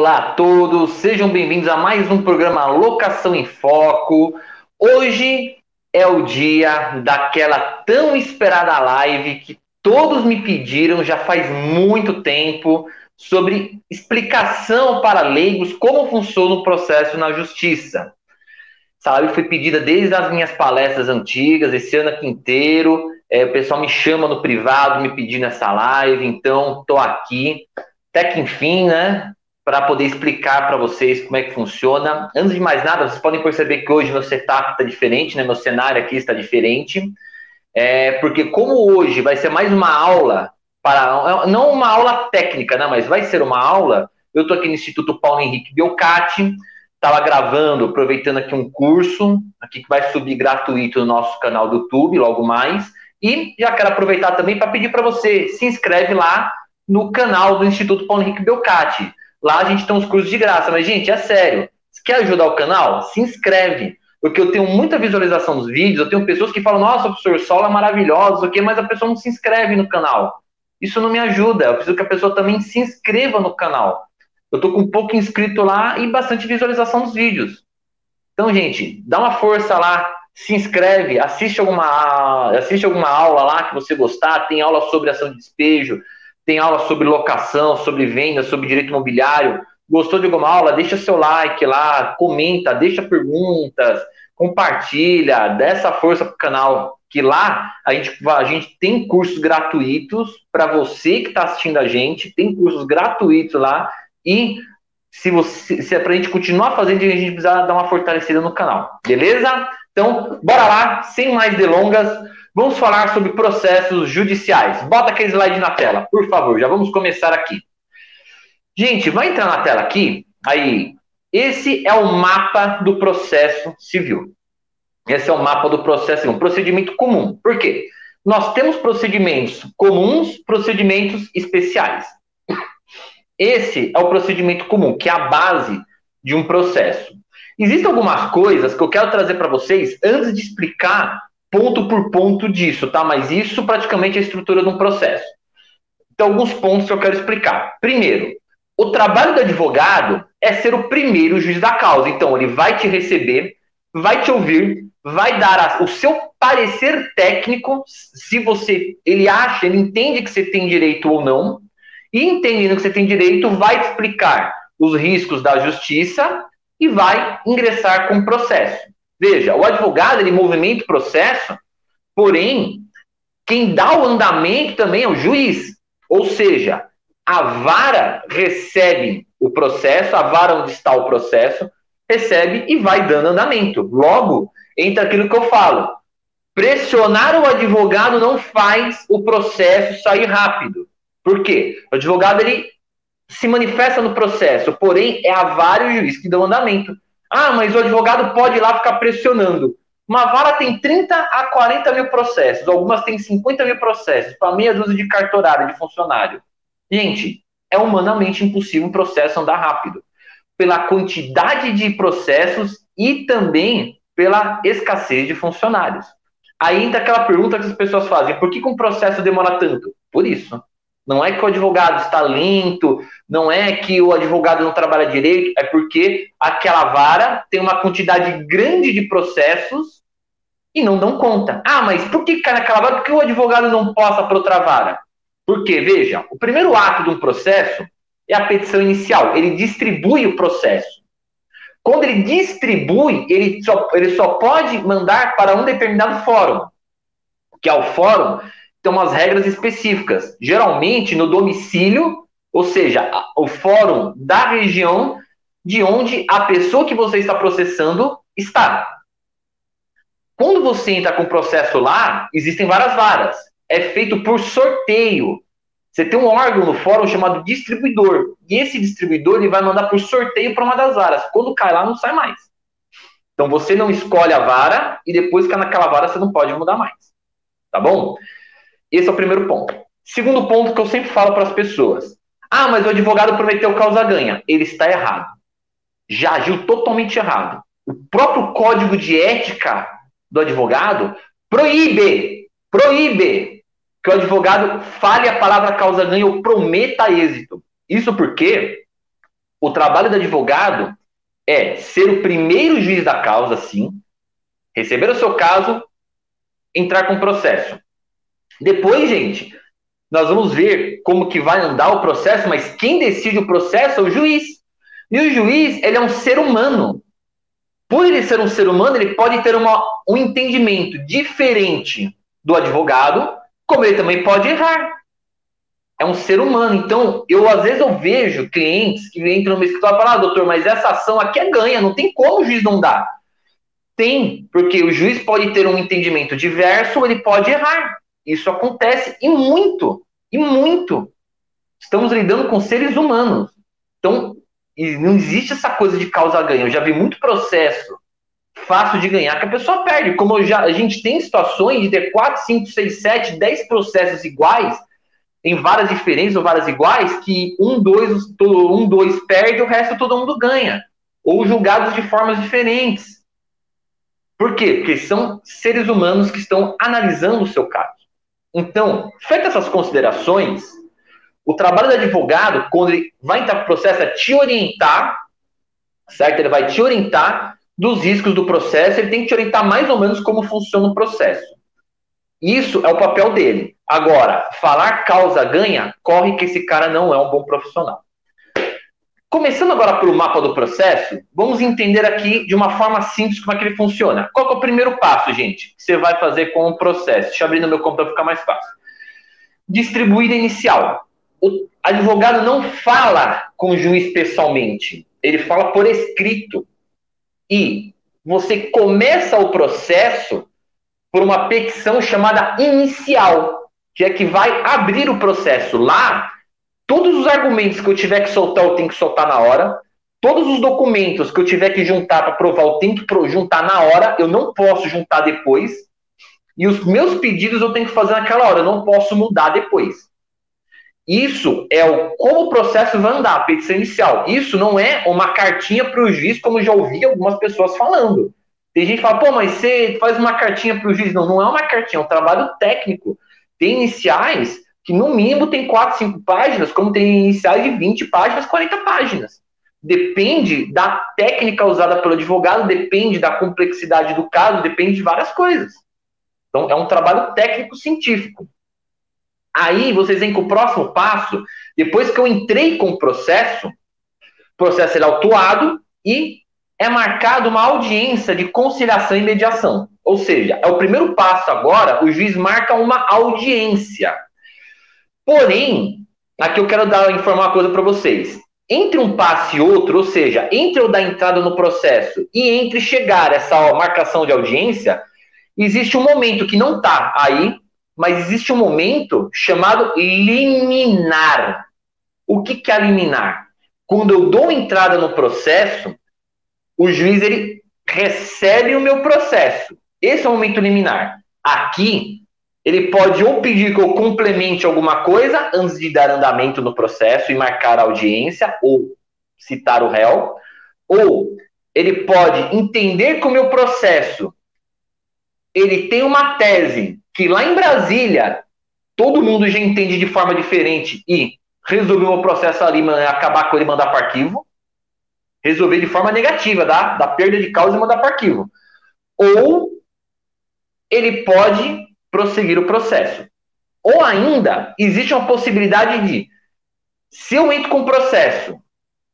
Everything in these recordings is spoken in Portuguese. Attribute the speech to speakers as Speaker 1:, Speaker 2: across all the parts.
Speaker 1: Olá a todos, sejam bem-vindos a mais um programa Locação em Foco. Hoje é o dia daquela tão esperada live que todos me pediram já faz muito tempo sobre explicação para leigos como funciona o processo na justiça. Essa live foi pedida desde as minhas palestras antigas, esse ano aqui inteiro. É, o pessoal me chama no privado, me pedindo essa live, então estou aqui. Até que enfim, né? Para poder explicar para vocês como é que funciona. Antes de mais nada, vocês podem perceber que hoje meu setup está diferente, né? Meu cenário aqui está diferente. É, porque como hoje vai ser mais uma aula para não uma aula técnica, né? Mas vai ser uma aula. Eu estou aqui no Instituto Paulo Henrique Biocati estava gravando, aproveitando aqui um curso, aqui que vai subir gratuito no nosso canal do YouTube, logo mais. E já quero aproveitar também para pedir para você, se inscreve lá no canal do Instituto Paulo Henrique Belcati. Lá a gente tem uns cursos de graça, mas gente, é sério. Se quer ajudar o canal, se inscreve. Porque eu tenho muita visualização dos vídeos, eu tenho pessoas que falam, nossa, professor, Sola é maravilhosa, o mas a pessoa não se inscreve no canal. Isso não me ajuda. Eu preciso que a pessoa também se inscreva no canal. Eu tô com pouco inscrito lá e bastante visualização dos vídeos. Então, gente, dá uma força lá, se inscreve, assiste alguma, assiste alguma aula lá que você gostar. Tem aula sobre ação de despejo, tem aula sobre locação, sobre venda, sobre direito imobiliário. Gostou de alguma aula? Deixa seu like lá, comenta, deixa perguntas, compartilha, dá essa força pro canal. Que lá a gente, a gente tem cursos gratuitos para você que está assistindo a gente, tem cursos gratuitos lá e se, você, se é para a gente continuar fazendo, a gente precisa dar uma fortalecida no canal, beleza? Então, bora lá, sem mais delongas, vamos falar sobre processos judiciais. Bota aquele slide na tela, por favor, já vamos começar aqui. Gente, vai entrar na tela aqui, aí, esse é o mapa do processo civil. Esse é o mapa do processo civil, um procedimento comum. Por quê? Nós temos procedimentos comuns, procedimentos especiais. Esse é o procedimento comum, que é a base de um processo. Existem algumas coisas que eu quero trazer para vocês antes de explicar ponto por ponto disso, tá? Mas isso praticamente é a estrutura de um processo. Então, alguns pontos que eu quero explicar. Primeiro, o trabalho do advogado é ser o primeiro juiz da causa. Então, ele vai te receber, vai te ouvir, vai dar o seu parecer técnico, se você, ele acha, ele entende que você tem direito ou não, e entendendo que você tem direito, vai explicar os riscos da justiça e vai ingressar com o processo. Veja, o advogado ele movimenta o processo, porém, quem dá o andamento também é o juiz. Ou seja, a vara recebe o processo, a vara onde está o processo, recebe e vai dando andamento. Logo, entra aquilo que eu falo. Pressionar o advogado não faz o processo sair rápido. Por quê? O advogado ele se manifesta no processo, porém é a vara e o juiz que dão andamento. Ah, mas o advogado pode ir lá ficar pressionando. Uma vara tem 30 a 40 mil processos, algumas têm 50 mil processos, para meia dúzia de cartorário, de funcionário. Gente, é humanamente impossível um processo andar rápido, pela quantidade de processos e também pela escassez de funcionários. Aí entra aquela pergunta que as pessoas fazem: por que, que um processo demora tanto? Por isso. Não é que o advogado está lento, não é que o advogado não trabalha direito, é porque aquela vara tem uma quantidade grande de processos e não dão conta. Ah, mas por que cai naquela vara? Por que o advogado não passa para outra vara? Porque, veja, o primeiro ato de um processo é a petição inicial. Ele distribui o processo. Quando ele distribui, ele só, ele só pode mandar para um determinado fórum, que é o fórum tem umas regras específicas. Geralmente no domicílio, ou seja, o fórum da região de onde a pessoa que você está processando está. Quando você entra com o processo lá, existem várias varas. É feito por sorteio. Você tem um órgão no fórum chamado distribuidor. E esse distribuidor ele vai mandar por sorteio para uma das varas. Quando cai lá, não sai mais. Então você não escolhe a vara e depois que naquela vara você não pode mudar mais. Tá bom? Esse é o primeiro ponto. Segundo ponto que eu sempre falo para as pessoas: ah, mas o advogado prometeu causa-ganha. Ele está errado. Já agiu totalmente errado. O próprio código de ética do advogado proíbe, proíbe que o advogado fale a palavra causa-ganha ou prometa êxito. Isso porque o trabalho do advogado é ser o primeiro juiz da causa, sim, receber o seu caso, entrar com o processo. Depois, gente, nós vamos ver como que vai andar o processo, mas quem decide o processo é o juiz. E o juiz, ele é um ser humano. Por ele ser um ser humano, ele pode ter uma, um entendimento diferente do advogado, como ele também pode errar. É um ser humano. Então, eu às vezes eu vejo clientes que entram no meu escritório e falam, ah, doutor, mas essa ação aqui é ganha, não tem como o juiz não dar. Tem, porque o juiz pode ter um entendimento diverso ele pode errar. Isso acontece e muito, e muito. Estamos lidando com seres humanos. Então, não existe essa coisa de causa-ganho. Eu já vi muito processo fácil de ganhar que a pessoa perde. Como já, a gente tem situações de ter 4, 5, 6, 7, 10 processos iguais, em várias diferentes ou várias iguais, que um, dois, um, dois perde, o resto todo mundo ganha. Ou julgados de formas diferentes. Por quê? Porque são seres humanos que estão analisando o seu caso. Então, feitas essas considerações, o trabalho do advogado, quando ele vai entrar no processo, é te orientar, certo? Ele vai te orientar dos riscos do processo, ele tem que te orientar mais ou menos como funciona o processo. Isso é o papel dele. Agora, falar causa ganha, corre que esse cara não é um bom profissional. Começando agora pelo mapa do processo, vamos entender aqui de uma forma simples como é que ele funciona. Qual é o primeiro passo, gente, que você vai fazer com o processo? Deixa eu abrir no meu computador ficar mais fácil. Distribuída inicial. O advogado não fala com o juiz pessoalmente, ele fala por escrito e você começa o processo por uma petição chamada inicial, que é que vai abrir o processo. Lá, todos os argumentos que eu tiver que soltar, eu tenho que soltar na hora. Todos os documentos que eu tiver que juntar para provar, eu tenho que juntar na hora. Eu não posso juntar depois. E os meus pedidos eu tenho que fazer naquela hora. Eu não posso mudar depois. Isso é o como o processo vai andar, a petição inicial. Isso não é uma cartinha para o juiz, como já ouvi algumas pessoas falando. Tem gente que fala, pô, mas você faz uma cartinha para o juiz. Não, não é uma cartinha, é um trabalho técnico. Tem iniciais que, no mínimo, tem 4, 5 páginas, como tem iniciais de 20 páginas, 40 páginas. Depende da técnica usada pelo advogado, depende da complexidade do caso, depende de várias coisas. Então, é um trabalho técnico-científico. Aí vocês veem que o próximo passo, depois que eu entrei com o processo, o processo é autuado e é marcada uma audiência de conciliação e mediação. Ou seja, é o primeiro passo agora, o juiz marca uma audiência. Porém, aqui eu quero dar informar uma coisa para vocês. Entre um passo e outro, ou seja, entre eu dar entrada no processo e entre chegar essa marcação de audiência, existe um momento que não está aí, mas existe um momento chamado liminar. O que, que é liminar? Quando eu dou entrada no processo, o juiz ele recebe o meu processo. Esse é o momento liminar. Aqui, ele pode ou pedir que eu complemente alguma coisa antes de dar andamento no processo e marcar a audiência, ou citar o réu, ou ele pode entender que o meu processo ele tem uma tese que lá em Brasília todo mundo já entende de forma diferente e resolver o processo ali, acabar com ele e mandar para arquivo. Resolver de forma negativa, da, da perda de causa e mandar para arquivo. Ou ele pode prosseguir o processo. Ou ainda, existe uma possibilidade de, se eu entro com o processo,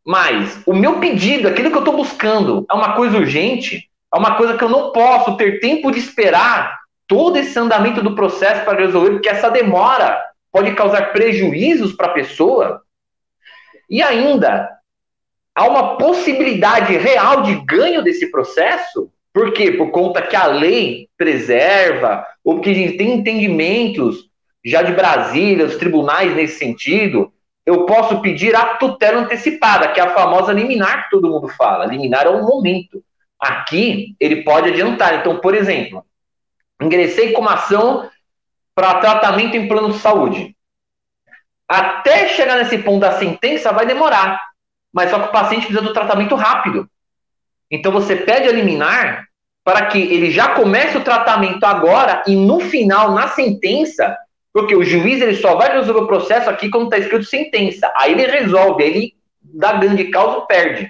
Speaker 1: mas o meu pedido, aquilo que eu estou buscando, é uma coisa urgente, é uma coisa que eu não posso ter tempo de esperar todo esse andamento do processo para resolver, porque essa demora pode causar prejuízos para a pessoa. E ainda, há uma possibilidade real de ganho desse processo. Por quê? Por conta que a lei preserva, ou porque a gente tem entendimentos já de Brasília, os tribunais nesse sentido, eu posso pedir a tutela antecipada, que é a famosa liminar que todo mundo fala. Liminar é um momento. Aqui, ele pode adiantar. Então, por exemplo, ingressei com uma ação para tratamento em plano de saúde. Até chegar nesse ponto da sentença vai demorar, mas só que o paciente precisa do tratamento rápido. Então você pede a liminar para que ele já comece o tratamento agora e no final, na sentença, porque o juiz ele só vai resolver o processo aqui quando está escrito sentença. Aí ele resolve, aí ele da grande causa perde.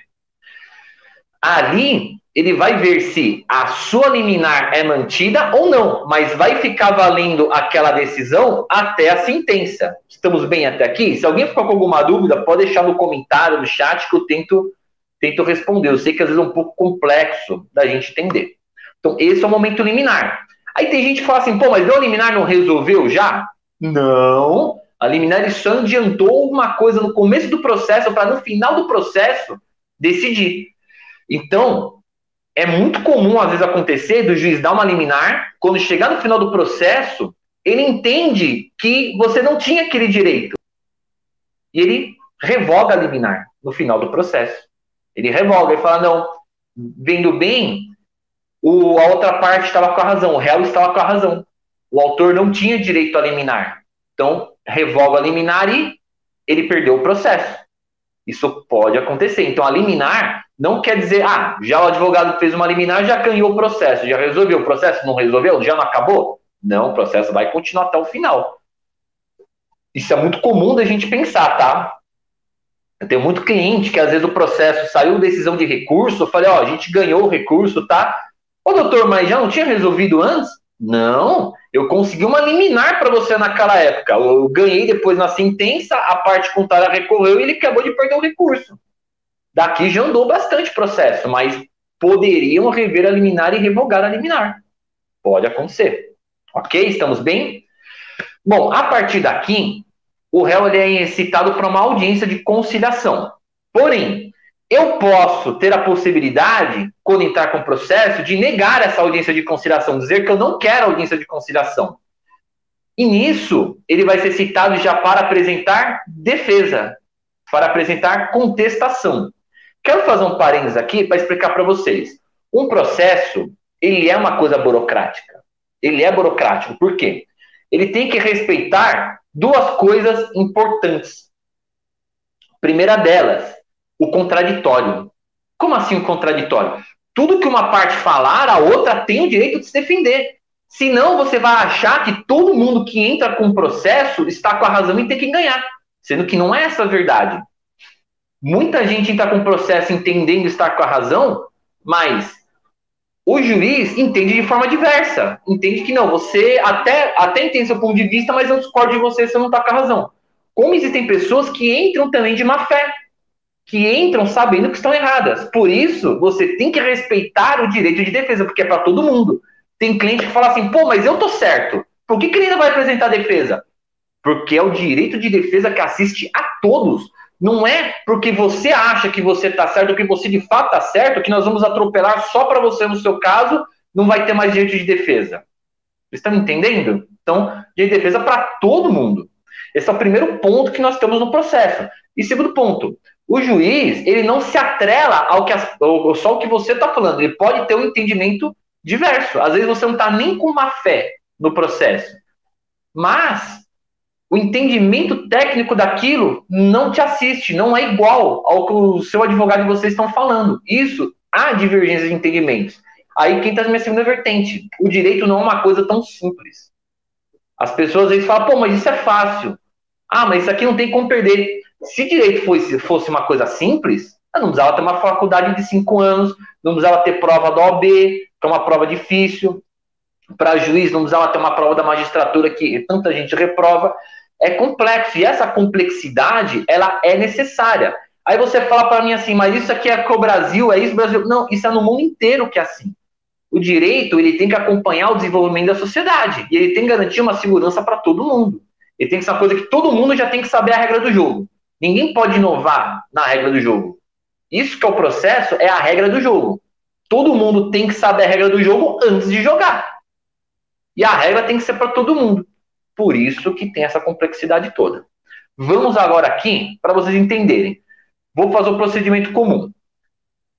Speaker 1: Ali, ele vai ver se a sua liminar é mantida ou não, mas vai ficar valendo aquela decisão até a sentença. Estamos bem até aqui? Se alguém ficou com alguma dúvida, pode deixar no comentário, no chat, que eu tento, tento responder. Eu sei que às vezes é um pouco complexo da gente entender. Então, esse é o momento liminar. Aí tem gente que fala assim, pô, mas o liminar não resolveu já? Não. A liminar só adiantou uma coisa no começo do processo para no final do processo decidir. Então, é muito comum às vezes acontecer do juiz dar uma liminar, quando chegar no final do processo, ele entende que você não tinha aquele direito. E ele revoga a liminar no final do processo. Ele revoga e fala: não, vendo bem, o, a outra parte estava com a razão, o réu estava com a razão. O autor não tinha direito a liminar. Então, revoga a liminar e ele perdeu o processo. Isso pode acontecer. Então, a liminar não quer dizer, ah, já o advogado fez uma liminar, já ganhou o processo, já resolveu o processo, não resolveu, já não acabou? Não, o processo vai continuar até o final. Isso é muito comum da gente pensar, tá? Eu tenho muito cliente que às vezes o processo saiu decisão de recurso, eu falei, ó, a gente ganhou o recurso, tá? Ô doutor, mas já não tinha resolvido antes? Não, eu consegui uma liminar para você naquela época. Eu ganhei depois na sentença, a parte contrária recorreu e ele acabou de perder o recurso. Daqui já andou bastante processo, mas poderiam rever a liminar e revogar a liminar. Pode acontecer. Ok? Estamos bem? Bom, a partir daqui, o réu ele é citado para uma audiência de conciliação. Porém, eu posso ter a possibilidade, quando entrar com o processo, de negar essa audiência de conciliação, dizer que eu não quero audiência de conciliação. E nisso, ele vai ser citado já para apresentar defesa, para apresentar contestação. Quero fazer um parênteses aqui para explicar para vocês. Um processo, ele é uma coisa burocrática. Ele é burocrático. Por quê? Ele tem que respeitar duas coisas importantes. Primeira delas, o contraditório. Como assim o contraditório? Tudo que uma parte falar, a outra tem o direito de se defender. Senão você vai achar que todo mundo que entra com o processo está com a razão e tem que ganhar. Sendo que não é essa a verdade. Muita gente está com o processo entendendo estar com a razão, mas o juiz entende de forma diversa. Entende que não, você até, até entende seu ponto de vista, mas eu discordo de você, você não está com a razão. Como existem pessoas que entram também de má fé, que entram sabendo que estão erradas. Por isso, você tem que respeitar o direito de defesa, porque é para todo mundo. Tem cliente que fala assim, pô, mas eu tô certo. Por que, que ele ainda vai apresentar defesa? Porque é o direito de defesa que assiste a todos. Não é porque você acha que você está certo, que você de fato está certo, que nós vamos atropelar só para você no seu caso, não vai ter mais direito de defesa. Vocês estão entendendo? Então, direito de defesa para todo mundo. Esse é o primeiro ponto que nós temos no processo. E segundo ponto, o juiz ele não se atrela ao que as, ao, só o que você está falando. Ele pode ter um entendimento diverso. Às vezes você não está nem com uma fé no processo, mas o entendimento técnico daquilo não te assiste, não é igual ao que o seu advogado e você estão falando. Isso, há divergência de entendimentos. Aí quem está na minha segunda vertente. O direito não é uma coisa tão simples. As pessoas às vezes falam, pô, mas isso é fácil. Ah, mas isso aqui não tem como perder. Se direito fosse, fosse uma coisa simples, eu não precisava ter uma faculdade de cinco anos, não precisava ter prova da OAB, que é uma prova difícil. Para juiz, não precisava ter uma prova da magistratura que tanta gente reprova é complexo. E essa complexidade, ela é necessária. Aí você fala para mim assim, mas isso aqui é com o Brasil, é isso Brasil? Não, isso é no mundo inteiro que é assim. O direito, ele tem que acompanhar o desenvolvimento da sociedade. E ele tem que garantir uma segurança para todo mundo. Ele tem que ser uma coisa que todo mundo já tem que saber a regra do jogo. Ninguém pode inovar na regra do jogo. Isso que é o processo, é a regra do jogo. Todo mundo tem que saber a regra do jogo antes de jogar. E a regra tem que ser para todo mundo. Por isso que tem essa complexidade toda. Vamos agora aqui para vocês entenderem. Vou fazer o procedimento comum.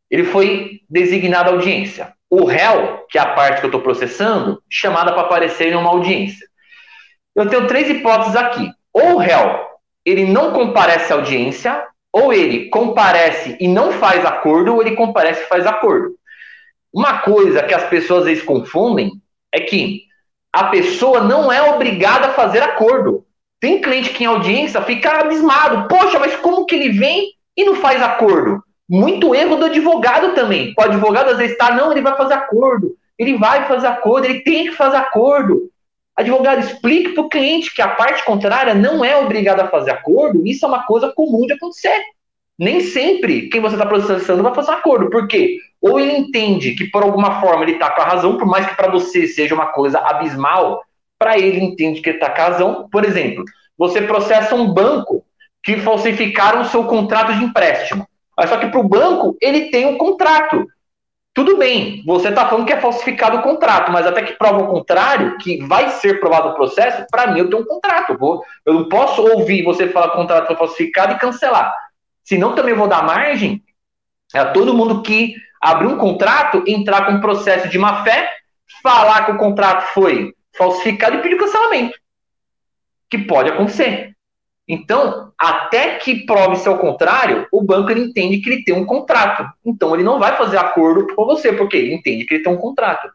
Speaker 1: Ele foi designado audiência. O réu, que é a parte que eu estou processando, chamada para aparecer em uma audiência. Eu tenho três hipóteses aqui. Ou o réu ele não comparece à audiência, ou ele comparece e não faz acordo, ou ele comparece e faz acordo. Uma coisa que as pessoas às vezes confundem é que a pessoa não é obrigada a fazer acordo. Tem cliente que em audiência fica abismado. Poxa, mas como que ele vem e não faz acordo. Muito erro do advogado também. O advogado às vezes está, não, ele vai fazer acordo, ele vai fazer acordo, ele tem que fazer acordo. Advogado, explique para o cliente que a parte contrária não é obrigada a fazer acordo, isso é uma coisa comum de acontecer. Nem sempre quem você está processando vai fazer acordo. Por quê? Ou ele entende que por alguma forma ele está com a razão, por mais que para você seja uma coisa abismal, para ele entende que ele está com a razão. Por exemplo, você processa um banco que falsificaram o seu contrato de empréstimo. Mas só que para o banco, ele tem um contrato. Tudo bem, você está falando que é falsificado o contrato, mas até que prova o contrário, que vai ser provado o processo, para mim eu tenho um contrato. Eu não posso ouvir você falar que o contrato foi falsificado e cancelar. Senão também vou dar margem a todo mundo que abrir um contrato, entrar com um processo de má fé, falar que o contrato foi falsificado e pedir cancelamento. Que pode acontecer. Então, até que prove-se ao contrário, o banco ele entende que ele tem um contrato. Então, ele não vai fazer acordo com você, porque ele entende que ele tem um contrato.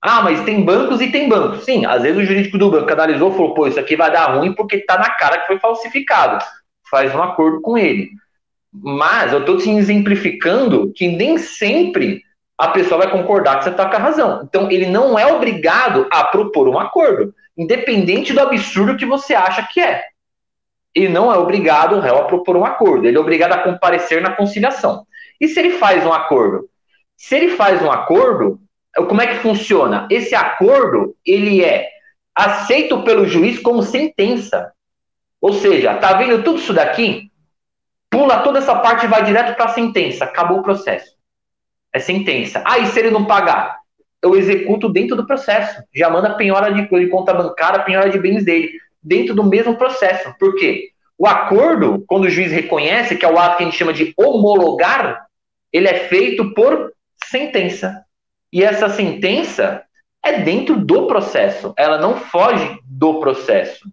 Speaker 1: Ah, mas tem bancos e tem bancos. Sim, às vezes o jurídico do banco analisou e falou: pô, isso aqui vai dar ruim porque está na cara que foi falsificado. Faz um acordo com ele. Mas eu estou te exemplificando que nem sempre a pessoa vai concordar que você está com a razão. Então, ele não é obrigado a propor um acordo, independente do absurdo que você acha que é ele não é obrigado, o réu, a propor um acordo. Ele é obrigado a comparecer na conciliação. E se ele faz um acordo? Se ele faz um acordo, como é que funciona? Esse acordo, ele é aceito pelo juiz como sentença. Ou seja, tá vendo tudo isso daqui? Pula toda essa parte e vai direto para a sentença. Acabou o processo. É sentença. Ah, e se ele não pagar? Eu executo dentro do processo. Já manda penhora de, de conta bancária, penhora de bens dele dentro do mesmo processo. Por quê? O acordo, quando o juiz reconhece, que é o ato que a gente chama de homologar, ele é feito por sentença. E essa sentença é dentro do processo, ela não foge do processo.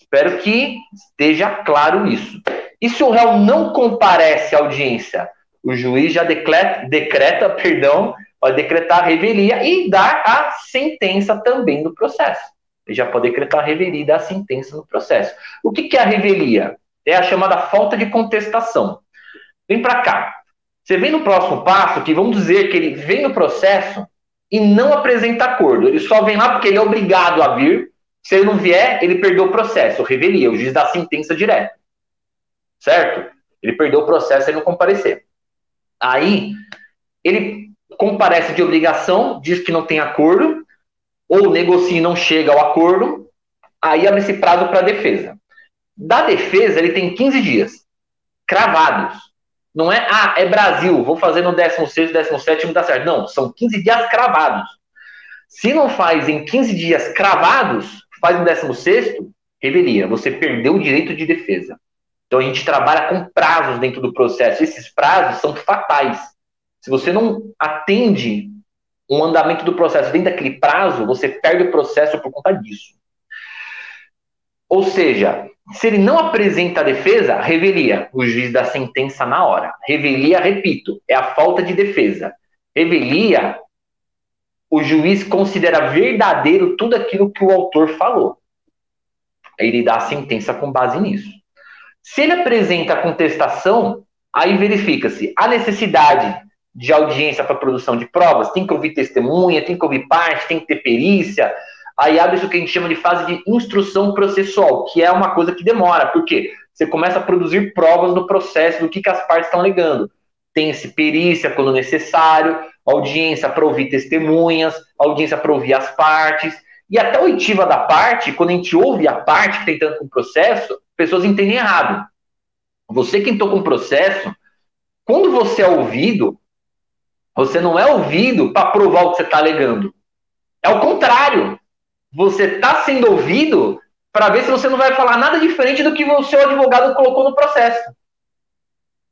Speaker 1: Espero que esteja claro isso. E se o réu não comparece à audiência, o juiz já decreta, decreta perdão, pode decretar a revelia e dar a sentença também no processo. Ele já pode decretar a revelia e dar a sentença no processo. O que, que é a revelia? É a chamada falta de contestação. Vem para cá. Você vem no próximo passo, que vamos dizer que ele vem no processo e não apresenta acordo. Ele só vem lá porque ele é obrigado a vir. Se ele não vier, ele perdeu o processo. Revelia, o juiz dá a sentença direta. Certo? Ele perdeu o processo e não comparecer. Aí, ele comparece de obrigação, diz que não tem acordo, ou negocia e não chega ao acordo, aí abre esse prazo para a defesa. Da defesa, ele tem 15 dias, cravados. Não é, ah, é Brasil, vou fazer no 16, 17, dá certo. Não, são 15 dias cravados. Se não faz em 15 dias cravados, faz no 16, revelia, você perdeu o direito de defesa. Então a gente trabalha com prazos dentro do processo. Esses prazos são fatais. Se você não atende um andamento do processo dentro daquele prazo, você perde o processo por conta disso. Ou seja, se ele não apresenta a defesa, revelia. O juiz dá sentença na hora. Revelia, repito, é a falta de defesa. Revelia, o juiz considera verdadeiro tudo aquilo que o autor falou. Ele dá a sentença com base nisso. Se ele apresenta a contestação, aí verifica-se a necessidade de audiência para produção de provas, tem que ouvir testemunha, tem que ouvir parte, tem que ter perícia. Aí abre isso que a gente chama de fase de instrução processual, que é uma coisa que demora, porque você começa a produzir provas no processo do que, que as partes estão alegando. Tem-se perícia quando necessário, audiência para ouvir testemunhas, audiência para ouvir as partes, e até a oitiva da parte, quando a gente ouve a parte que com o processo, pessoas entendem errado. Você que entrou com o processo, quando você é ouvido, você não é ouvido para provar o que você está alegando. É o contrário. Você está sendo ouvido para ver se você não vai falar nada diferente do que o seu advogado colocou no processo.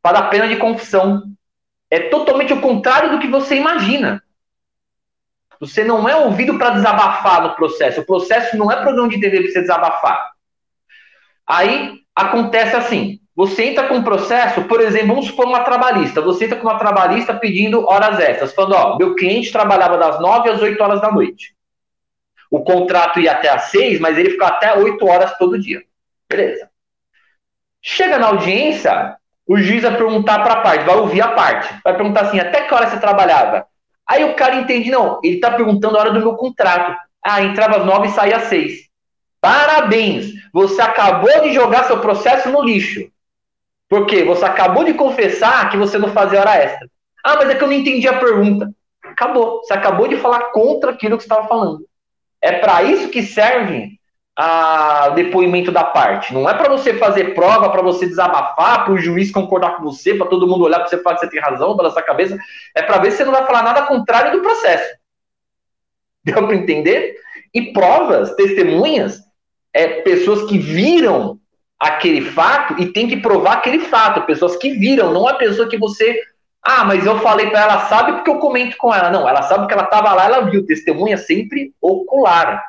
Speaker 1: Para dar pena de confissão. É totalmente o contrário do que você imagina. Você não é ouvido para desabafar no processo. O processo não é programa de TV para você desabafar. Aí acontece assim: você entra com um processo, por exemplo, vamos supor uma trabalhista. Você entra com uma trabalhista pedindo horas extras, falando: ó, meu cliente trabalhava das 9 às 8 horas da noite. O contrato ia até às 6, mas ele ficava até 8 horas todo dia. Beleza. Chega na audiência, o juiz vai perguntar para a parte, vai ouvir a parte, vai perguntar assim, até que hora você trabalhava? Aí o cara entende, não, ele está perguntando a hora do meu contrato. Ah, entrava às nove e saía às seis. Parabéns! Você acabou de jogar seu processo no lixo. Por quê? Você acabou de confessar que você não fazia hora extra. Ah, mas é que eu não entendi a pergunta. Acabou. Você acabou de falar contra aquilo que você estava falando. É para isso que serve o depoimento da parte. Não é para você fazer prova, para você desabafar, para o juiz concordar com você, para todo mundo olhar para você e falar que você tem razão, balançar a cabeça. É para ver se você não vai falar nada contrário do processo. Deu para entender? E provas, testemunhas, é pessoas que viram aquele fato e tem que provar aquele fato. Pessoas que viram, não é pessoa que você. Ah, mas eu falei para ela, sabe porque eu comento com ela. Não, ela sabe que ela estava lá, ela viu. Testemunha sempre ocular.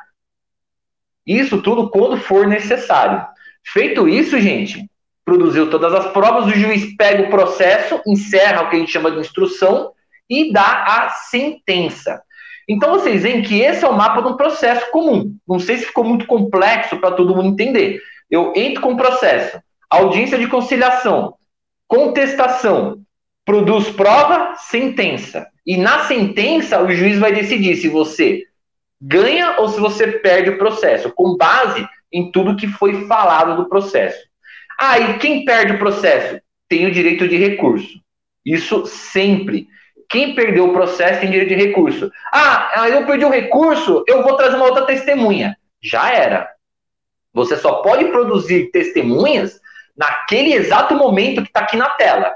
Speaker 1: Isso tudo quando for necessário. Feito isso, gente, produziu todas as provas, o juiz pega o processo, encerra o que a gente chama de instrução e dá a sentença. Então vocês veem que esse é o mapa de um processo comum. Não sei se ficou muito complexo para todo mundo entender. Eu entro com o processo, audiência de conciliação, contestação, produz prova, sentença. E na sentença o juiz vai decidir se você ganha ou se você perde o processo, com base em tudo que foi falado do processo. Ah, e quem perde o processo tem o direito de recurso. Isso sempre. Quem perdeu o processo tem direito de recurso. Ah, eu perdi o recurso, eu vou trazer uma outra testemunha. Já era. Você só pode produzir testemunhas naquele exato momento que está aqui na tela.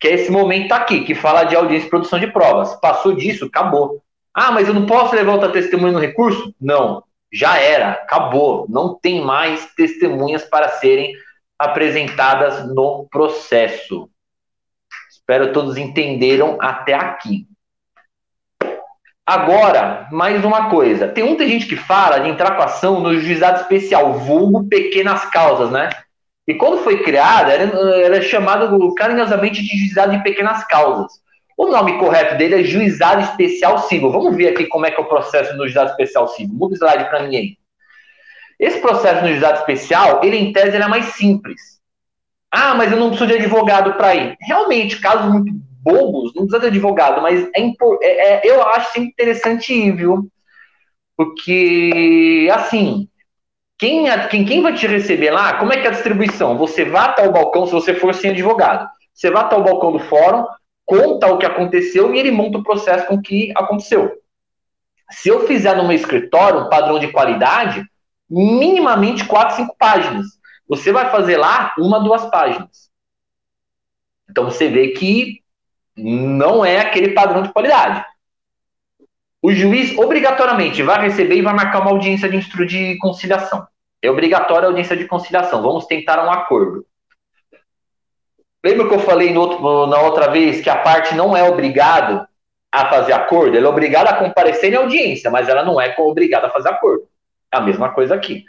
Speaker 1: Que é esse momento aqui, que fala de audiência e produção de provas. Passou disso, acabou. Ah, mas eu não posso levar outra testemunha no recurso? Não, já era, acabou. Não tem mais testemunhas para serem apresentadas no processo. Espero todos entenderam até aqui. Agora, mais uma coisa. Tem muita gente que fala de entrar com ação no juizado especial, vulgo pequenas causas, né? E quando foi criada, ela é chamada carinhosamente de juizado de pequenas causas. O nome correto dele é Juizado Especial Civil. Vamos ver aqui como é que é o processo no Juizado Especial Civil. Muda o slide para mim aí. Esse processo no Juizado Especial, ele em tese ele é mais simples. Ah, mas eu não preciso de advogado para ir. Realmente, casos muito bobos, não precisa de advogado, mas é, é, é, eu acho interessante ir, viu? Porque, assim, quem, quem, quem vai te receber lá, como é que é a distribuição? Você vai até o balcão, se você for sem advogado. Você vai até o balcão do fórum, conta o que aconteceu e ele monta o processo com o que aconteceu. Se eu fizer no meu escritório um padrão de qualidade, minimamente 4, 5 páginas. Você vai fazer lá uma, duas páginas. Então você vê que não é aquele padrão de qualidade. O juiz obrigatoriamente vai receber e vai marcar uma audiência de instru de conciliação. É obrigatória a audiência de conciliação. Vamos tentar um acordo. Lembra que eu falei outro, na outra vez que a parte não é obrigada a fazer acordo? Ela é obrigada a comparecer em audiência, mas ela não é obrigada a fazer acordo. É a mesma coisa aqui.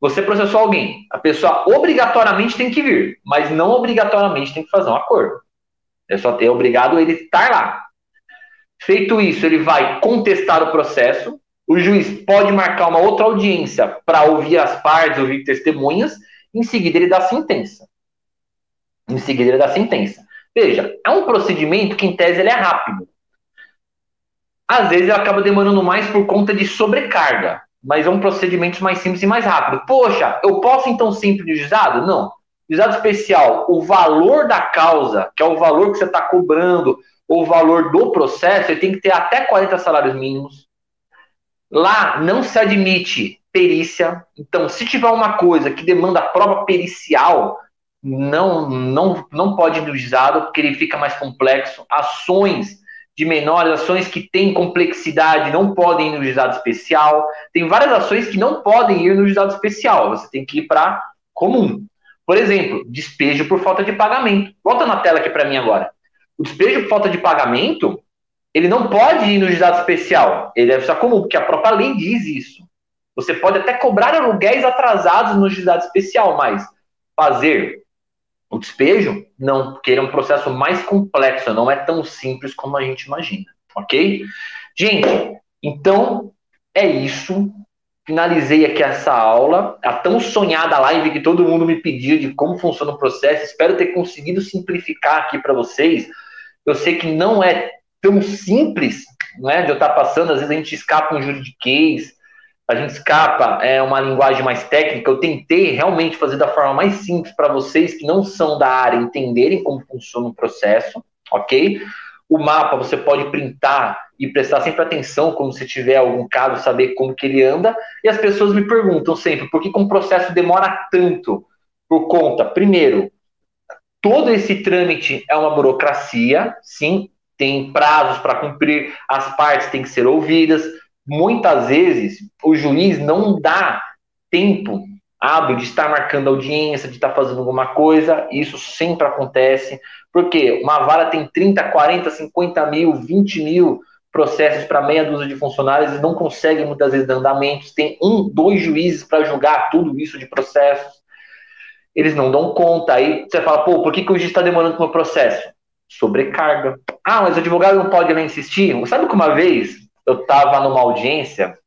Speaker 1: Você processou alguém, a pessoa obrigatoriamente tem que vir, mas não obrigatoriamente tem que fazer um acordo. É só ter obrigado ele estar lá. Feito isso, ele vai contestar o processo. O juiz pode marcar uma outra audiência para ouvir as partes, ouvir testemunhas. Em seguida, ele dá sentença em seguida da sentença. Veja, é um procedimento que, em tese, ele é rápido. Às vezes, ele acaba demorando mais por conta de sobrecarga, mas é um procedimento mais simples e mais rápido. Poxa, eu posso, então, sempre juizado? Não. Juizado especial, o valor da causa, que é o valor que você está cobrando, ou o valor do processo, ele tem que ter até 40 salários mínimos. Lá não se admite perícia. Então, se tiver uma coisa que demanda prova pericial, não, não, não pode ir no juizado, porque ele fica mais complexo. Ações de menores, ações que têm complexidade, não podem ir no juizado especial. Tem várias ações que não podem ir no juizado especial, você tem que ir para comum. Por exemplo, despejo por falta de pagamento. Volta na tela aqui para mim agora. O despejo por falta de pagamento, ele não pode ir no juizado especial, ele deve ser comum, porque a própria lei diz isso. Você pode até cobrar aluguéis atrasados no juizado especial, mas fazer o despejo, não, porque ele é um processo mais complexo, não é tão simples como a gente imagina, ok? Gente, então é isso. finalizei aqui essa aula, a tão sonhada live que todo mundo me pediu de como funciona o processo. Espero ter conseguido simplificar aqui para vocês. Eu sei que não é tão simples, né, de eu estar passando, às vezes a gente escapa um juridiquês, a gente escapa é uma linguagem mais técnica. Eu tentei realmente fazer da forma mais simples para vocês que não são da área entenderem como funciona o processo, ok? O mapa você pode printar e prestar sempre atenção quando você tiver algum caso, saber como que ele anda. E as pessoas me perguntam sempre, por que, que um processo demora tanto? Por conta, primeiro, todo esse trâmite é uma burocracia, sim, tem prazos para cumprir, as partes têm que ser ouvidas. Muitas vezes o juiz não dá tempo hábil de estar marcando audiência, de estar fazendo alguma coisa, isso sempre acontece. Porque uma vara tem 30, 40, 50 mil, 20 mil processos para meia dúzia de funcionários e não conseguem muitas vezes dar andamentos. Tem um, dois juízes para julgar tudo isso de processos. Eles não dão conta. Aí você fala, pô, por que, que o juiz está demorando com o processo? Sobrecarga. Ah, mas o advogado não pode nem insistir? Sabe que uma vez eu estava numa audiência,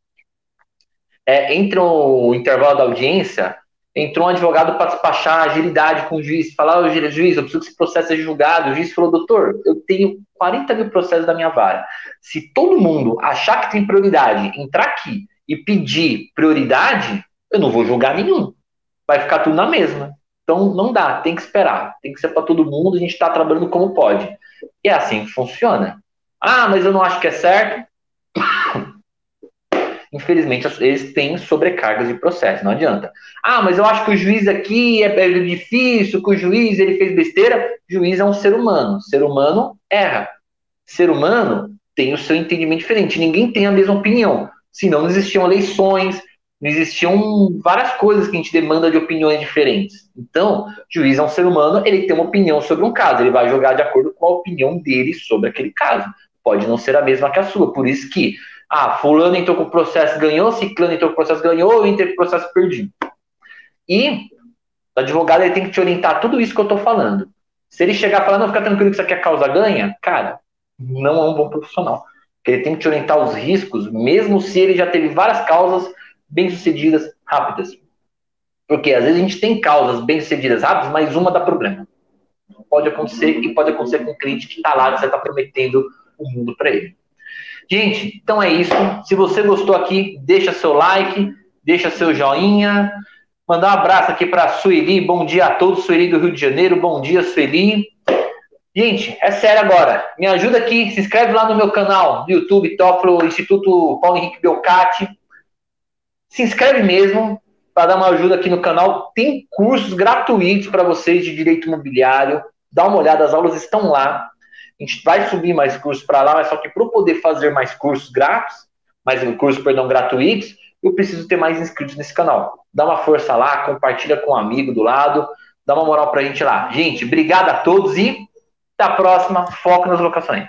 Speaker 1: é, entre o intervalo da audiência, entrou um advogado para despachar agilidade com o juiz, falar, oh, juiz, eu preciso que esse processo seja julgado. O juiz falou, doutor, eu tenho 40 mil processos da minha vara. Se todo mundo achar que tem prioridade, entrar aqui e pedir prioridade, eu não vou julgar nenhum. Vai ficar tudo na mesma. Então não dá, tem que esperar. Tem que ser para todo mundo, a gente está trabalhando como pode. E é assim que funciona. Ah, mas eu não acho que é certo infelizmente, eles têm sobrecargas de processo, não adianta. Ah, mas eu acho que o juiz aqui é, é difícil, que o juiz ele fez besteira. O juiz é um ser humano. Ser humano erra. Ser humano tem o seu entendimento diferente. Ninguém tem a mesma opinião. Senão não existiam eleições, não existiam várias coisas que a gente demanda de opiniões diferentes. Então, o juiz é um ser humano, ele tem uma opinião sobre um caso, ele vai jogar de acordo com a opinião dele sobre aquele caso. Pode não ser a mesma que a sua, por isso que ah, fulano entrou com o processo, ganhou, ciclano entrou com o processo, ganhou, entrei com o processo, perdi. E o advogado ele tem que te orientar tudo isso que eu estou falando. Se ele chegar falando, não, fica tranquilo que isso aqui é causa ganha, cara, não é um bom profissional. Ele tem que te orientar os riscos, mesmo se ele já teve várias causas bem-sucedidas rápidas. Porque às vezes a gente tem causas bem-sucedidas rápidas, mas uma dá problema. Pode acontecer e pode acontecer com o cliente que está lá, que você está prometendo o mundo para ele. Gente, então é isso. Se você gostou aqui, deixa seu like, deixa seu joinha. Mandar um abraço aqui para Sueli. Bom dia a todos, Sueli do Rio de Janeiro. Bom dia, Sueli. Gente, é sério agora. Me ajuda aqui, se inscreve lá no meu canal do YouTube, Toflo Instituto Paulo Henrique Belcati. Se inscreve mesmo para dar uma ajuda aqui no canal. Tem cursos gratuitos para vocês de direito imobiliário. Dá uma olhada, as aulas estão lá. A gente vai subir mais cursos para lá, mas só que para poder fazer mais cursos grátis, mais cursos, perdão, gratuitos, eu preciso ter mais inscritos nesse canal. Dá uma força lá, compartilha com um amigo do lado, dá uma moral para a gente lá. Gente, obrigado a todos e até a próxima. Foco nas locações.